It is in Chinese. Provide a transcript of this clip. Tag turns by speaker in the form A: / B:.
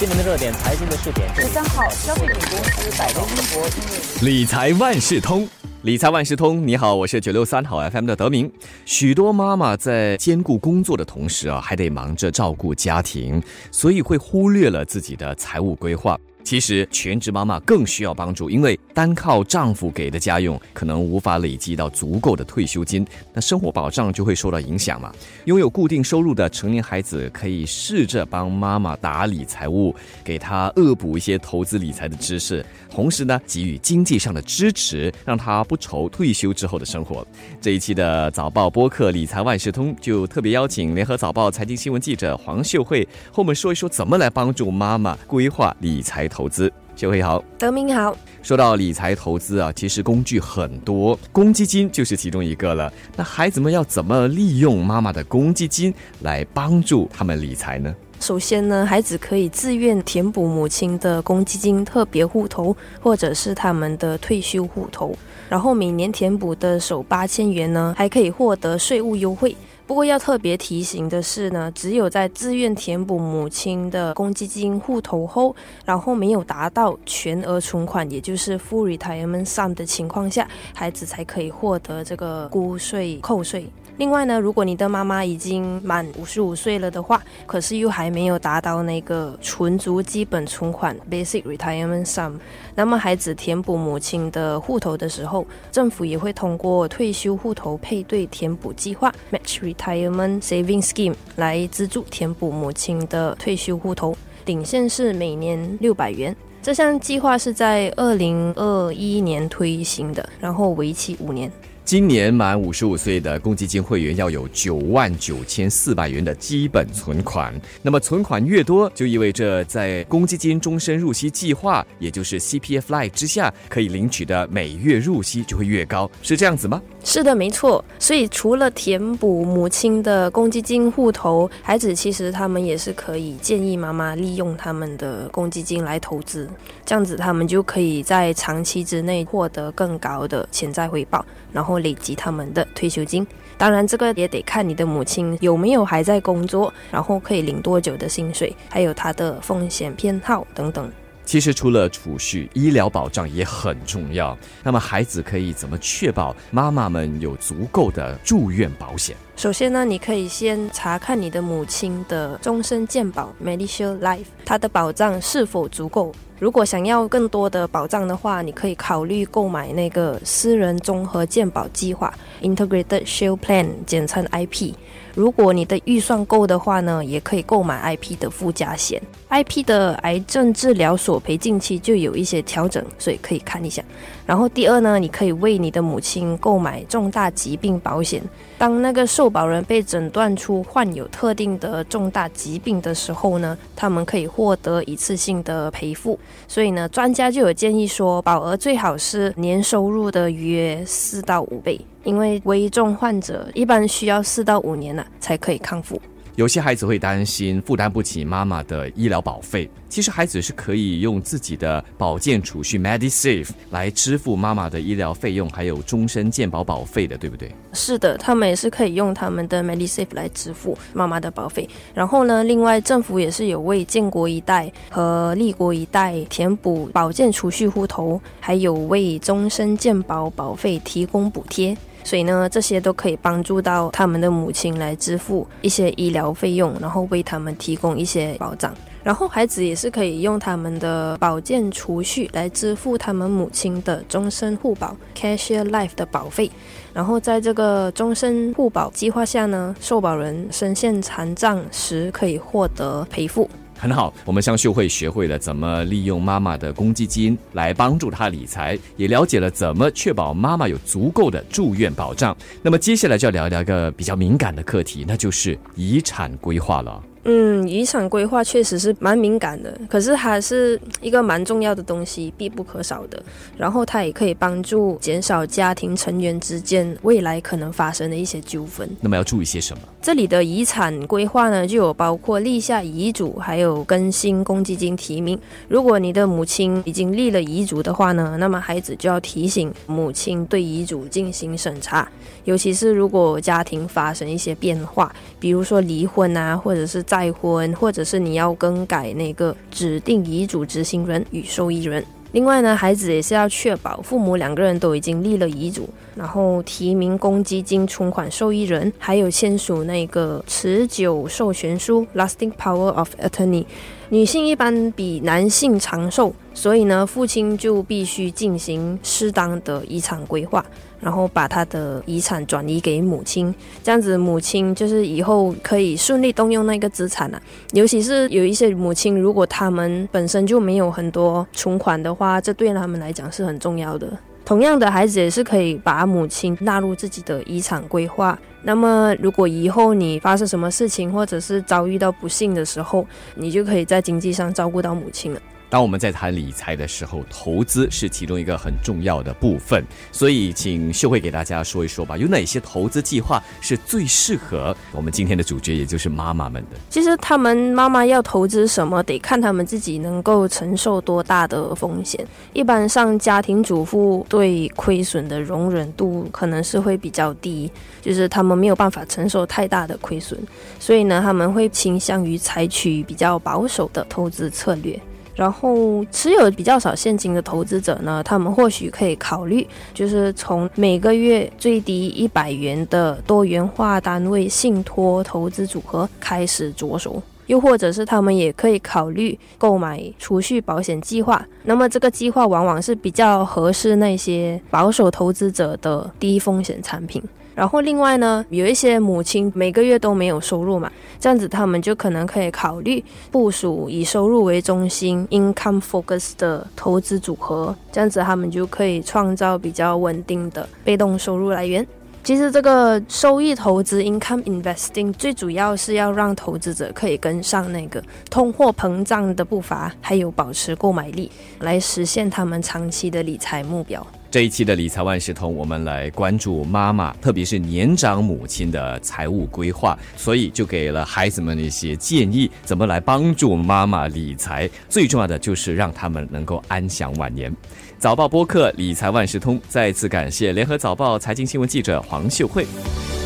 A: 新闻的热点，财经的试点。
B: 十三号，消费品公司百威英国因
C: 为理财万事通，理财万事通，你好，我是九六三号 FM 的德明。许多妈妈在兼顾工作的同时啊，还得忙着照顾家庭，所以会忽略了自己的财务规划。其实全职妈妈更需要帮助，因为单靠丈夫给的家用，可能无法累积到足够的退休金，那生活保障就会受到影响嘛。拥有固定收入的成年孩子可以试着帮妈妈打理财务，给她恶补一些投资理财的知识，同时呢给予经济上的支持，让她不愁退休之后的生活。这一期的早报播客理财万事通就特别邀请联合早报财经新闻记者黄秀慧和我们说一说怎么来帮助妈妈规划理财。投资，秀慧好，
B: 德明好。
C: 说到理财投资啊，其实工具很多，公积金就是其中一个了。那孩子们要怎么利用妈妈的公积金来帮助他们理财呢？
B: 首先呢，孩子可以自愿填补母亲的公积金特别户头，或者是他们的退休户头，然后每年填补的首八千元呢，还可以获得税务优惠。不过要特别提醒的是呢，只有在自愿填补母亲的公积金户头后，然后没有达到全额存款，也就是 full retirement sum 的情况下，孩子才可以获得这个估税扣税。另外呢，如果你的妈妈已经满五十五岁了的话，可是又还没有达到那个存足基本存款 （basic retirement sum），那么孩子填补母亲的户头的时候，政府也会通过退休户头配对填补计划 （match retirement saving scheme） 来资助填补母亲的退休户头，顶线是每年六百元。这项计划是在二零二一年推行的，然后为期五年。
C: 今年满五十五岁的公积金会员要有九万九千四百元的基本存款。那么存款越多，就意味着在公积金终身入息计划，也就是 CPF Life 之下，可以领取的每月入息就会越高，是这样子吗？
B: 是的，没错。所以除了填补母亲的公积金户头，孩子其实他们也是可以建议妈妈利用他们的公积金来投资，这样子他们就可以在长期之内获得更高的潜在回报，然后累积他们的退休金。当然，这个也得看你的母亲有没有还在工作，然后可以领多久的薪水，还有她的风险偏好等等。
C: 其实除了储蓄，医疗保障也很重要。那么孩子可以怎么确保妈妈们有足够的住院保险？
B: 首先呢，你可以先查看你的母亲的终身健保 （Medicare Life），它的保障是否足够。如果想要更多的保障的话，你可以考虑购买那个私人综合健保计划 （Integrated Shield Plan），简称 IP。如果你的预算够的话呢，也可以购买 IP 的附加险。IP 的癌症治疗索赔近期就有一些调整，所以可以看一下。然后第二呢，你可以为你的母亲购买重大疾病保险。当那个受保人被诊断出患有特定的重大疾病的时候呢，他们可以获得一次性的赔付。所以呢，专家就有建议说，保额最好是年收入的约四到五倍。因为危重患者一般需要四到五年了才可以康复。
C: 有些孩子会担心负担不起妈妈的医疗保费，其实孩子是可以用自己的保健储蓄 MediSave 来支付妈妈的医疗费用，还有终身健保保费的，对不对？
B: 是的，他们也是可以用他们的 MediSave 来支付妈妈的保费。然后呢，另外政府也是有为建国一代和立国一代填补保健储蓄户头，还有为终身健保保费提供补贴。所以呢，这些都可以帮助到他们的母亲来支付一些医疗费用，然后为他们提供一些保障。然后孩子也是可以用他们的保健储蓄来支付他们母亲的终身护保 （Cashier Life） 的保费。然后在这个终身护保计划下呢，受保人身陷残障时可以获得赔付。
C: 很好，我们向秀慧学会了怎么利用妈妈的公积金来帮助她理财，也了解了怎么确保妈妈有足够的住院保障。那么接下来就要聊一聊一个比较敏感的课题，那就是遗产规划了。
B: 嗯，遗产规划确实是蛮敏感的，可是它是一个蛮重要的东西，必不可少的。然后它也可以帮助减少家庭成员之间未来可能发生的一些纠纷。
C: 那么要注意些什么？
B: 这里的遗产规划呢，就有包括立下遗嘱，还有更新公积金提名。如果你的母亲已经立了遗嘱的话呢，那么孩子就要提醒母亲对遗嘱进行审查，尤其是如果家庭发生一些变化，比如说离婚啊，或者是再婚，或者是你要更改那个指定遗嘱执行人与受益人。另外呢，孩子也是要确保父母两个人都已经立了遗嘱，然后提名公积金存款受益人，还有签署那个持久授权书 （Lasting Power of Attorney）。女性一般比男性长寿，所以呢，父亲就必须进行适当的遗产规划，然后把他的遗产转移给母亲，这样子母亲就是以后可以顺利动用那个资产啊。尤其是有一些母亲，如果他们本身就没有很多存款的话，这对他们来讲是很重要的。同样的，孩子也是可以把母亲纳入自己的遗产规划。那么，如果以后你发生什么事情，或者是遭遇到不幸的时候，你就可以在经济上照顾到母亲了。
C: 当我们在谈理财的时候，投资是其中一个很重要的部分。所以，请秀慧给大家说一说吧，有哪些投资计划是最适合我们今天的主角，也就是妈妈们的？
B: 其实，他们妈妈要投资什么，得看他们自己能够承受多大的风险。一般上，家庭主妇对亏损的容忍度可能是会比较低，就是他们没有办法承受太大的亏损，所以呢，他们会倾向于采取比较保守的投资策略。然后持有比较少现金的投资者呢，他们或许可以考虑，就是从每个月最低一百元的多元化单位信托投资组合开始着手，又或者是他们也可以考虑购买储蓄保险计划。那么这个计划往往是比较合适那些保守投资者的低风险产品。然后另外呢，有一些母亲每个月都没有收入嘛，这样子他们就可能可以考虑部署以收入为中心 （income focus） 的投资组合，这样子他们就可以创造比较稳定的被动收入来源。其实这个收益投资 （income investing） 最主要是要让投资者可以跟上那个通货膨胀的步伐，还有保持购买力，来实现他们长期的理财目标。
C: 这一期的理财万事通，我们来关注妈妈，特别是年长母亲的财务规划，所以就给了孩子们一些建议，怎么来帮助妈妈理财。最重要的就是让他们能够安享晚年。早报播客理财万事通，再次感谢联合早报财经新闻记者黄秀慧。